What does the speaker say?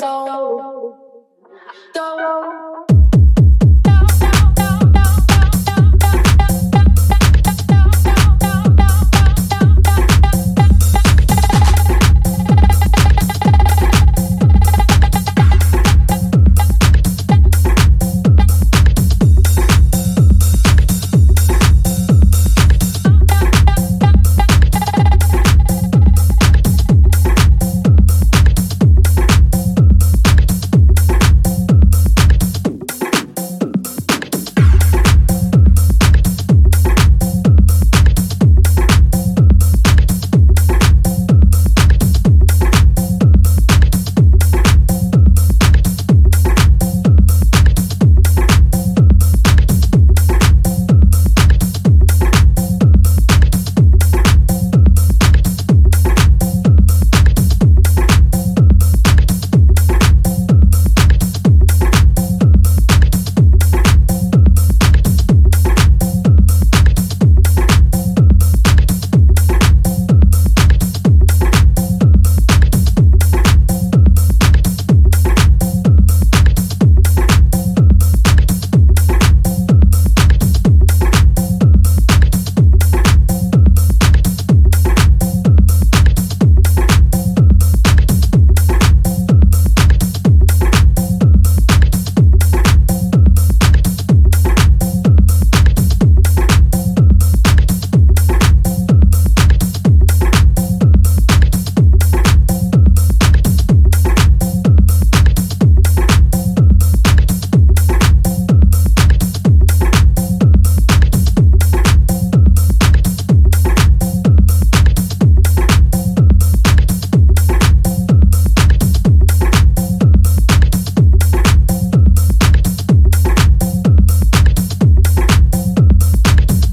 soul. Though.